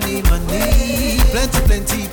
money, money, plenty, plenty,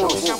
Sure.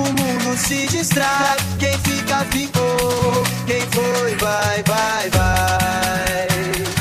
o mundo se distrai. Quem fica ficou, quem foi vai, vai, vai.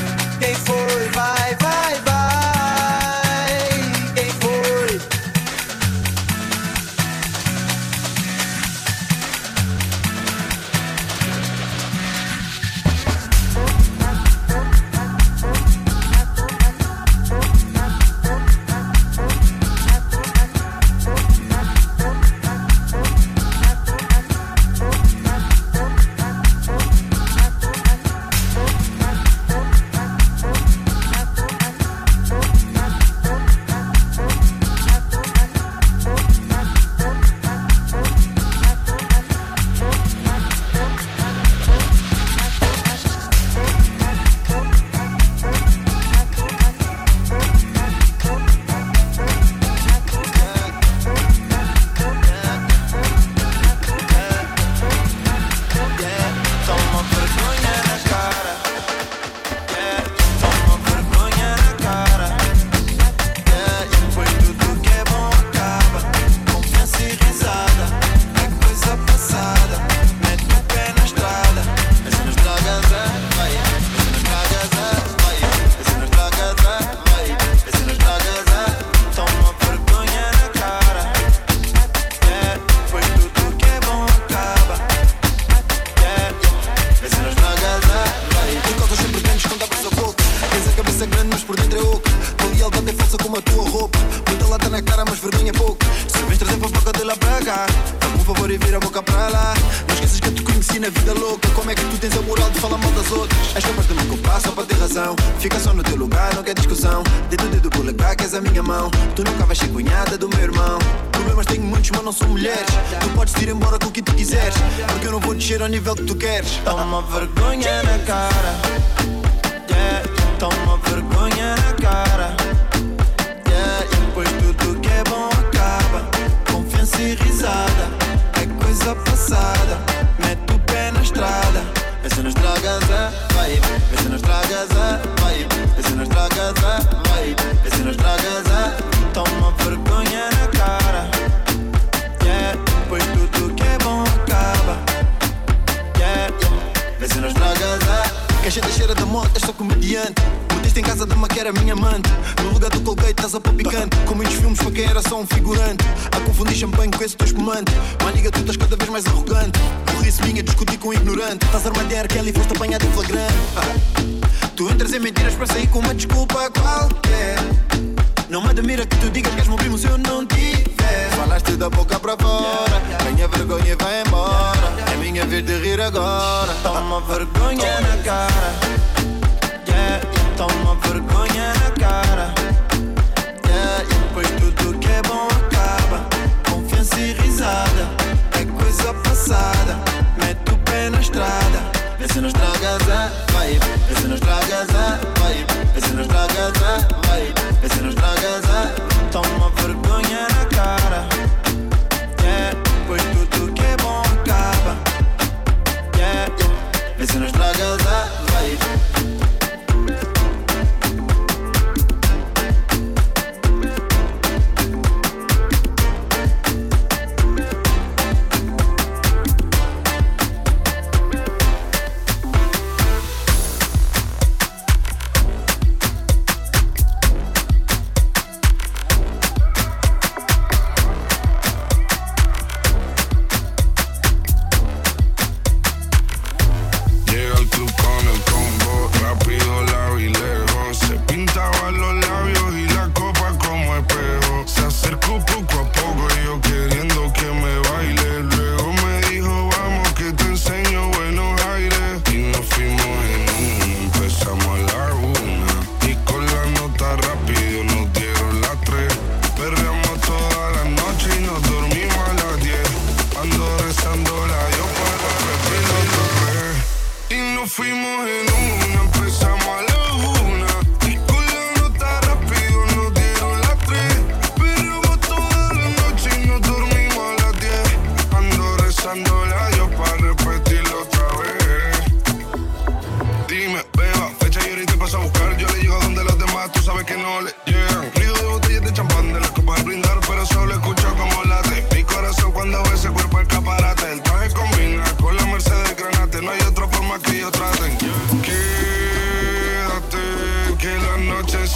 Vê se nos casa, a vibe, vê se nos tragas a vibe, vê se nos tragas a vibe, vê se nos tragas. Toma vergonha na. Que a gente cheira da moto, esta só comediante. Mudiste em casa da maquera, minha amante. No lugar do Colgate, estás a picante. com muitos filmes, para quem era só um figurante. A confundir champanhe com esse teu espumante. liga, tu estás cada vez mais arrogante. Burrice a discutir com um ignorante. Estás a armadilhar Kelly, foste apanhado em flagrante. Ah. Tu entras em mentiras para sair com uma desculpa qualquer. Não me admira que tu digas que és meu primo se eu não tiver. Falaste da boca para fora, tenha vergonha e vai embora. É minha vez de rir agora. Toma vergonha na cara. Yeah, toma vergonha na cara. Yeah, pois tudo que é bom acaba. Confiança e risada, é coisa passada. Mete o pé na estrada. Vê se não estragas a vibe, vê se não estragas a vibe, vê se não estragas a vibe. Pensei nos é dragas, ai é?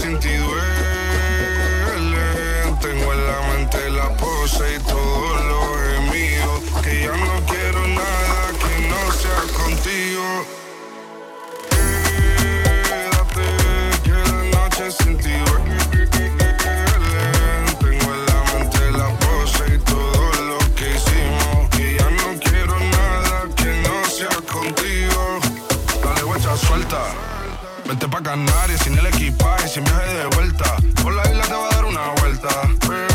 empty world Vete pa' Canarias sin el equipaje, sin viaje de vuelta. Por la isla te va a dar una vuelta.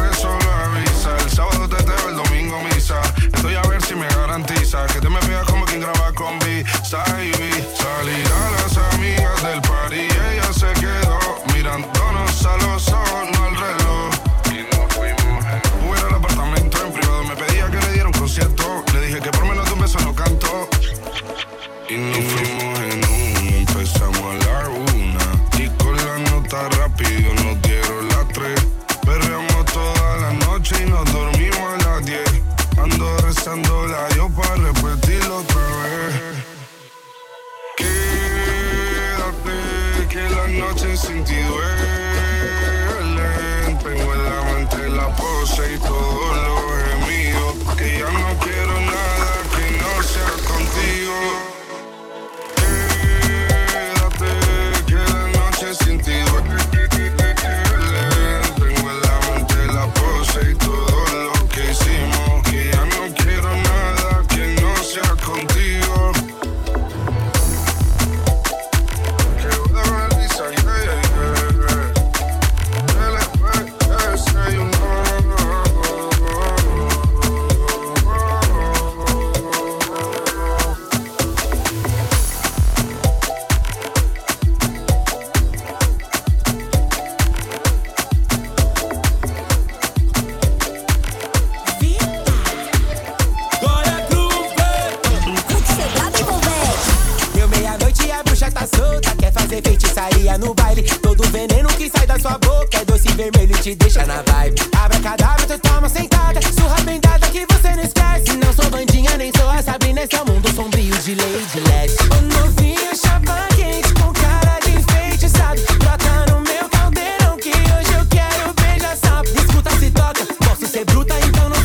noche sin ti duelen. Tengo en la mente la pose y todo lo gemido que ya no quiero.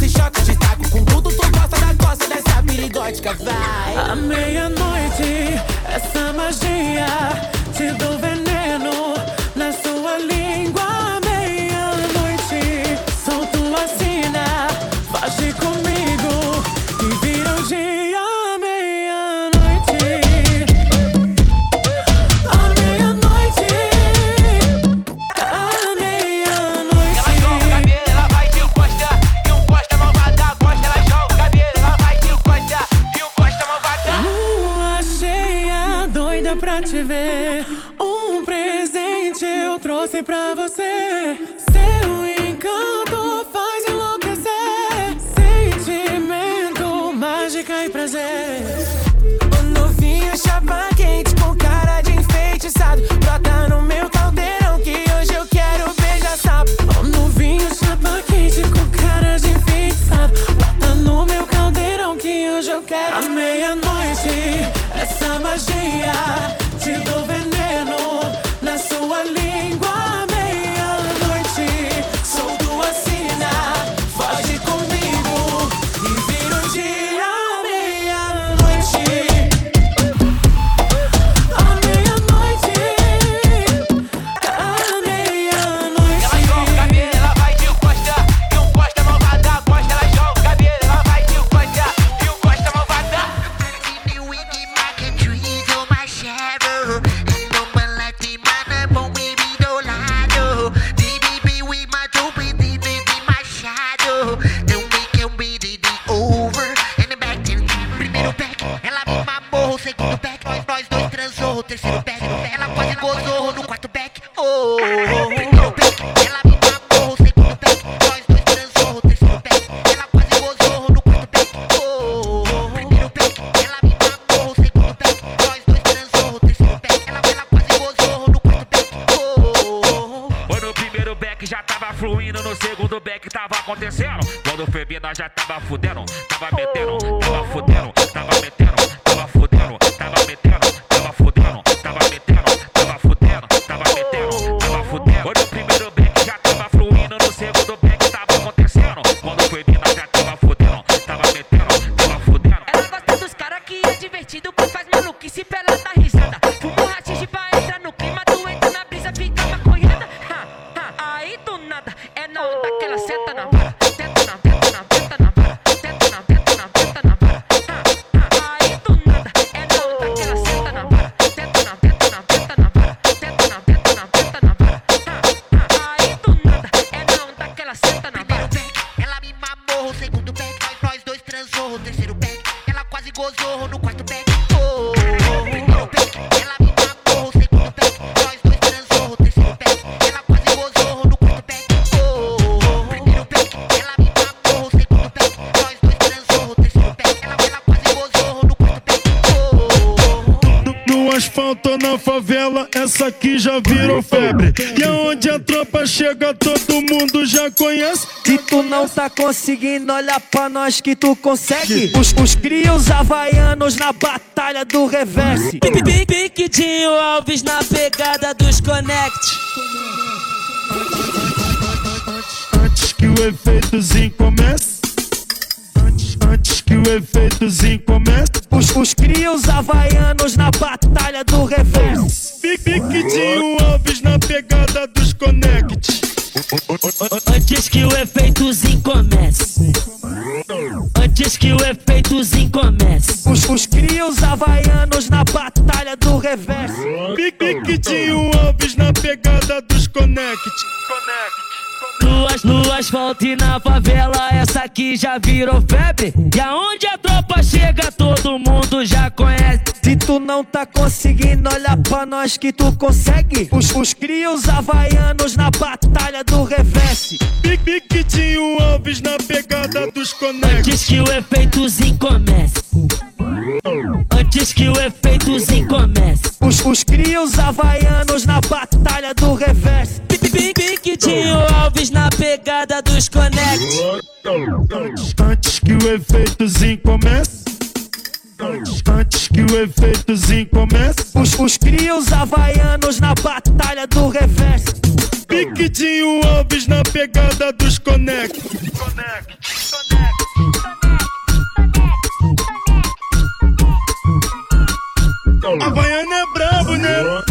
se choca, de taco com tudo, tu gosta da costa dessa perigótica, vai. a meia-noite, essa magia te dou veneno. ela senta na chega, todo mundo já conhece. Se tu não tá conseguindo, olha pra nós que tu consegue. Os, os crios havaianos na batalha do reverse. Piquidinho Alves na pegada dos Connect. Antes que o efeitozinho comece antes que o efeitozinho comece. Os, os crios havaianos na batalha do reverso. Piquidinho Alves na pegada dos connect. Antes que o efeitozinho comece. Antes que o efeitozinho comece. Os, os crios havaianos na batalha do reverso. Piquidinho Alves na pegada dos connect. connect as, no asfalto e na favela, essa aqui já virou febre. E aonde a tropa chega, todo mundo já conhece. Se tu não tá conseguindo, olha pra nós que tu consegue. Os, os crios havaianos na batalha do reverse. Big Big Tinho Alves na pegada dos conectos. Antes que o efeitozinho comece. Antes que o efeitozinho comece. Os, os crios havaianos na batalha do reverse. Piquitinho Alves na pegada dos Connect. Antes, que o efeitozinho comece. Antes que o efeitozinho comece, os, os crios havaianos na batalha do reverso. Piquitinho Alves na pegada dos Connect. Connect, Connect. Havaiana é brabo, né?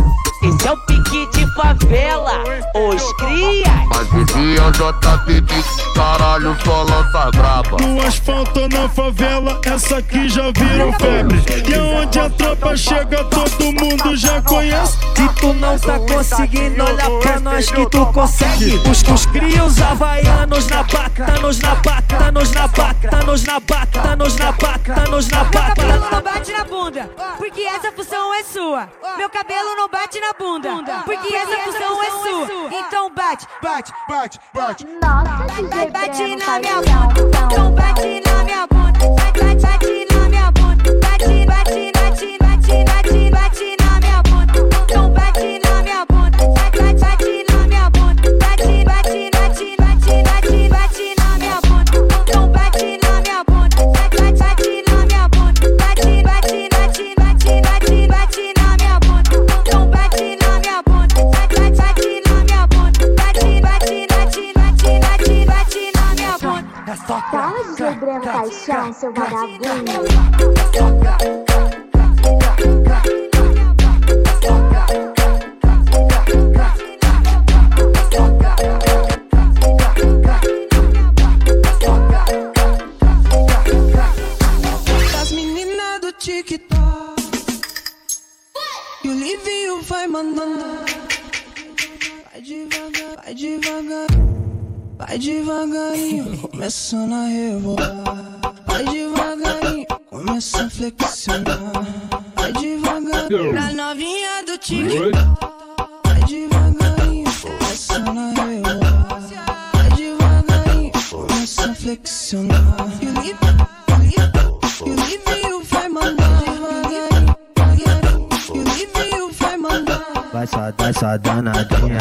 Esse é o piquete favela, os cria. Mas vizinhança tá pedindo, caralho, só lança braba. No asfalto na favela, essa aqui já virou febre. E aonde a tropa chega, todo mundo já conhece. Se tu não tá conseguindo, olha pra nós que tu consegue. Os, os crios havaianos na bata, nos na bata, nos na bata, nos na bata, nos na bata, nos na Meu cabelo bata. não bate na bunda, porque essa função é sua. Meu cabelo não bate na bunda, porque essa função é sua. Então bate, bate, bate, bate. Vai, bate na minha bunda, então bate na minha bunda. Vai, bate, bate na minha bunda. Bate, bate, bate, bate, bate, bate Paixão, seu vagabundo. Das meninas do TikTok. E o Livinho vai mandando. Vai devagar, vai devagar. Vai devagarinho, começando a rebolar. Vai devagarinho, começa a flexionar. Vai devagar, pra novinha do TikTok. Vai devagarinho, começando a rebolar. Vai devagarinho, começa a flexionar. E o Livinho e o Livinho vai mandar devagarinho, devagarinho. E o Livinho vai mandar. Vai só dar essa danadinha.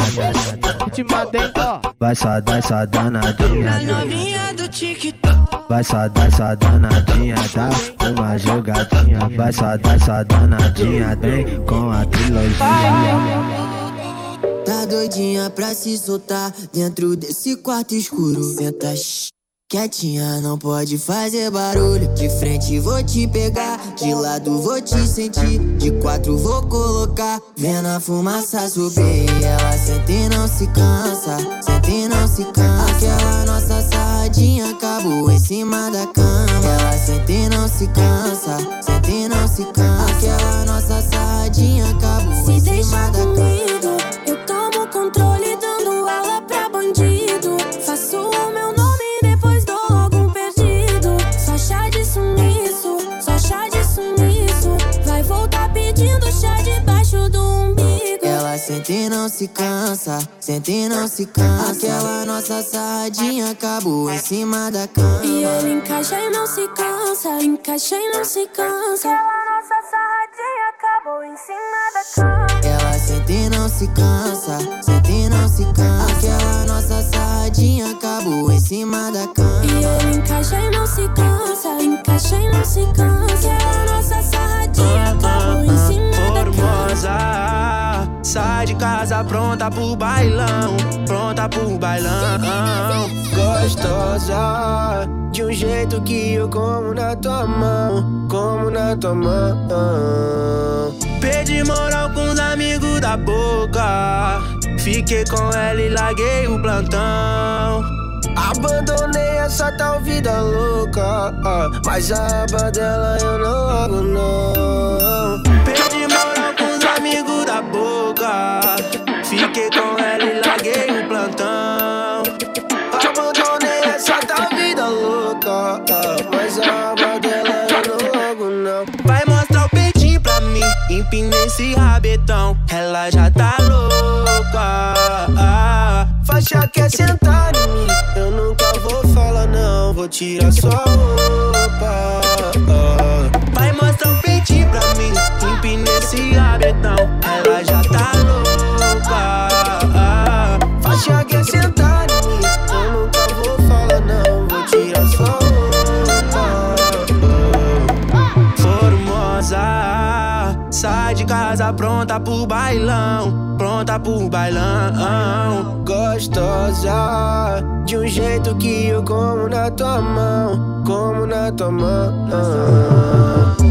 Te mandei, ó. Vai só dar essa danadinha. Pra novinha do TikTok. Vai só dar essa danadinha, dá uma jogadinha. Vai só dar essa danadinha, vem com a trilogia. Tá doidinha pra se soltar dentro desse quarto escuro. Senta quietinha, não pode fazer barulho. De frente vou te pegar, de lado vou te sentir. De quatro vou colocar, vendo a fumaça subir. Ela sente e não se cansa, sente e não se cansa. Aquela nossa sarradinha acabou em cima da cama. Ela sente e não se cansa, sente e não se cansa. Aquela nossa sarradinha acabou Se em cima da cama. Sente e não se cansa, sente e não se cansa. Aquela nossa sarradinha acabou em cima da cama. E ele encaixa e não se cansa, encaixa e não se cansa. nossa sarradinha acabou em cima da cama. Ela sente e não se cansa, sente e não se cansa. Aquela nossa sarradinha acabou em cima da cama. E ele encaixa e não se cansa, encaixa e não se cansa. A nossa sarradinha acabou em cima da cama. Sai de casa pronta pro bailão, pronta pro bailão. Gostosa, de um jeito que eu como na tua mão, como na tua mão. Perdi moral com os amigos da boca, fiquei com ela e larguei o plantão. Abandonei essa tal vida louca, mas a aba dela eu não largo não. Perdi moral com os amigos da boca, fiquei com ela e larguei o plantão. Abandonei essa tal vida louca, mas a aba dela eu não largo não. Vai mostrar o peitinho pra mim, empina esse rabetão, ela já tá louca. Faixa quer sentar em mim, eu nunca vou falar não, vou tirar sua roupa. Casa pronta pro bailão, pronta pro bailão. Gostosa, de um jeito que eu como na tua mão, como na tua mão.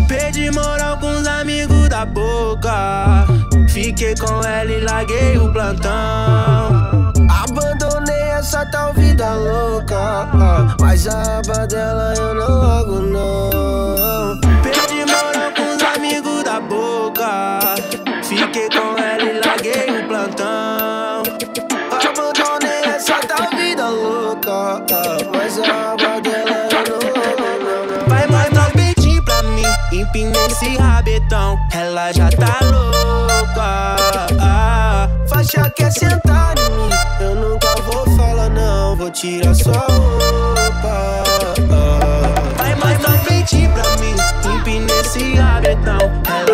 Perdi moral com os amigos da boca. Fiquei com ela e larguei o plantão. Abandonei essa tal vida louca. Mas a aba dela eu não largo, não. Da boca. Fiquei com ela e larguei o plantão. Abandonei essa tal vida louca. Mas a aba dela eu não. Vai mostrar os peitinhos pra mim. Empinei esse rabetão. Ela já tá louca. Faixa quer sentar em mim. Eu nunca vou falar, não. Vou tirar sua roupa. Esse rabetão. Ela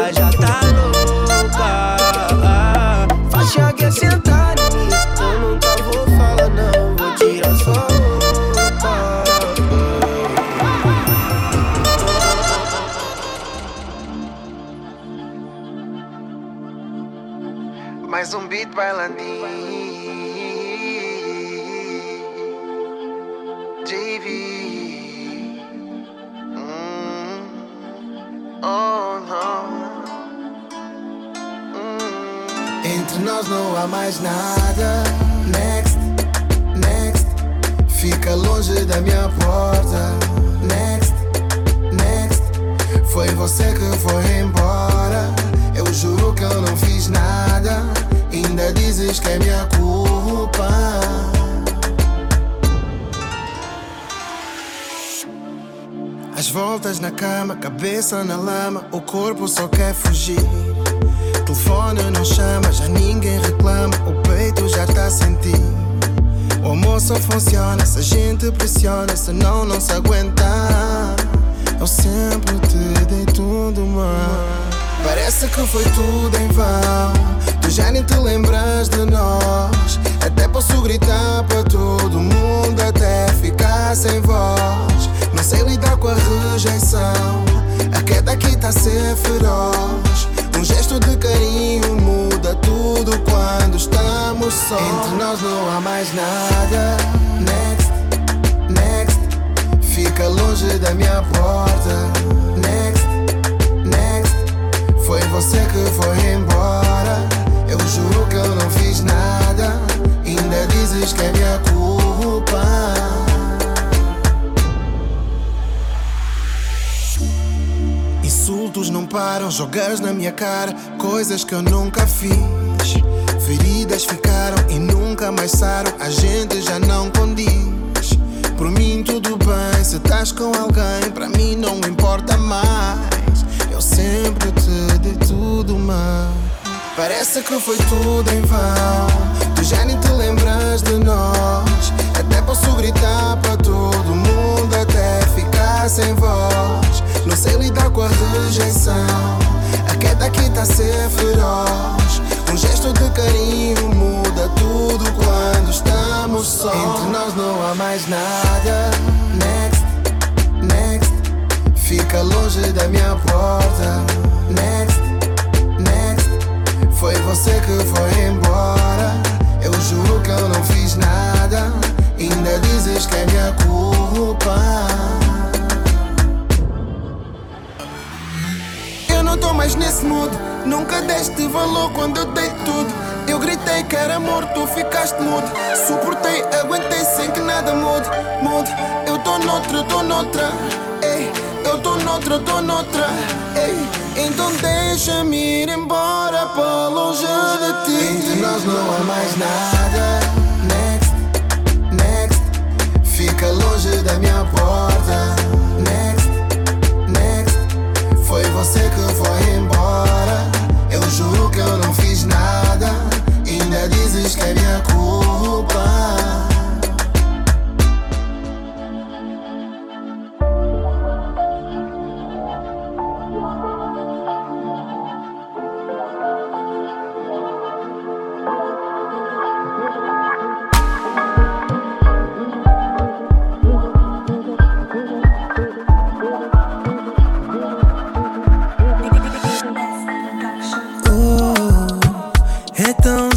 cabeça na lama, o corpo só quer fugir. Telefone não chama, já ninguém reclama, o peito já tá a sentir. O amor só funciona se a gente pressiona, senão não se aguenta. Eu sempre te dei tudo, mano. Parece que foi tudo em vão. Tu já nem te lembras de nós. Um gesto de carinho muda tudo quando estamos só. Entre nós não há mais nada. Next, next. Fica longe da minha porta. Next, next. Foi você que foi embora. Eu juro que eu não fiz nada. Ainda dizes que é minha culpa. Insultos não param, jogas na minha cara coisas que eu nunca fiz. Feridas ficaram e nunca mais saram, a gente já não condiz. Por mim tudo bem, se estás com alguém, pra mim não importa mais. Eu sempre te dei tudo, mas parece que foi tudo em vão. Tu já nem te lembras de nós. Até posso gritar para todo mundo, ficar sem voz. Não sei lidar com a rejeição. A queda aqui tá ser feroz. Um gesto de carinho muda tudo quando estamos só. Entre nós não há mais nada. Next, next. Fica longe da minha porta. Next, next. Foi você que foi embora. Eu juro que eu não fiz nada. Ainda dizes que é minha culpa. Mais nesse mood. Nunca deste valor quando eu dei tudo. Eu gritei que era amor, tu ficaste mudo. Suportei, aguentei sem que nada mude. Mude, eu tô noutra, tô noutra. Ei, eu tô noutra, tô noutra. Ei, então deixa-me ir embora para longe de ti. Entre nós não há mais nada. Next, next. Fica longe da minha porta. Você que foi embora. Eu juro que eu não fiz nada. Ainda dizes que é minha culpa.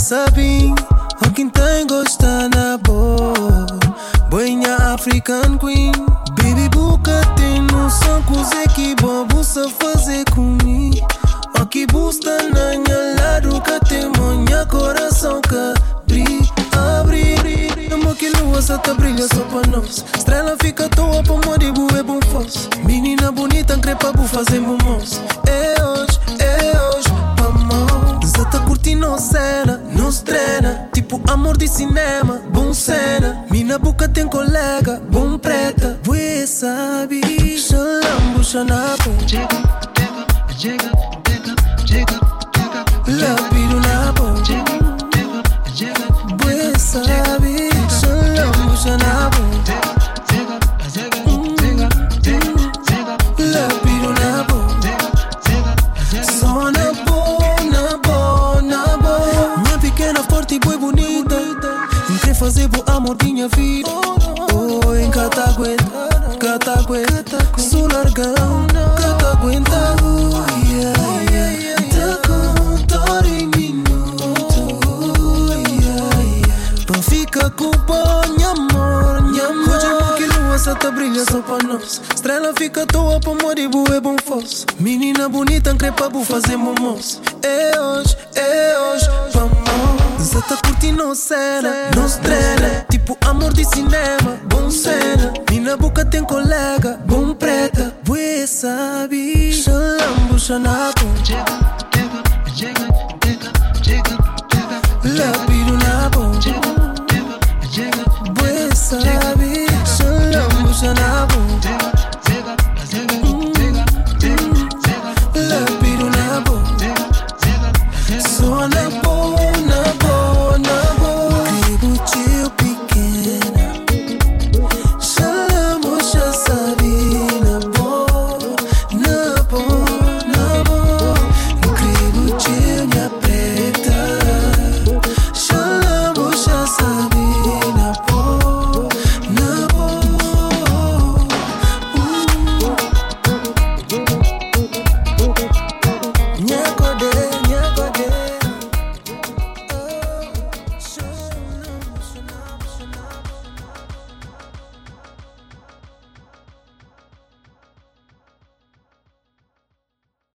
Sabin, o que tem gosta na boa. Boinha African Queen. Baby Buca tem noção com que bobo se fazer comigo. O que busta na minha lado que tem minha coração que brilha. abre, amor que lua só tá brilha só pra nós. Estrela fica à toa pra morrer, é bom fosse. Menina bonita, crepa, bu fazer momos. De cinema, bom cena. Mina boca tem colega, bom preta. Você sabe, xalambu, xanapo. alta brilha só pra nós. Estrela fica à toa pra moribu é bom falso. Menina bonita, crepa bu fazer momos. É hoje, é hoje, vamos. Zata tá curtindo cena, não estrela. Tipo amor de cinema, bom cena. Mina boca tem colega, bom preta. Bué sabe, xalambu xanaco. Love you na bom. Bué sabe.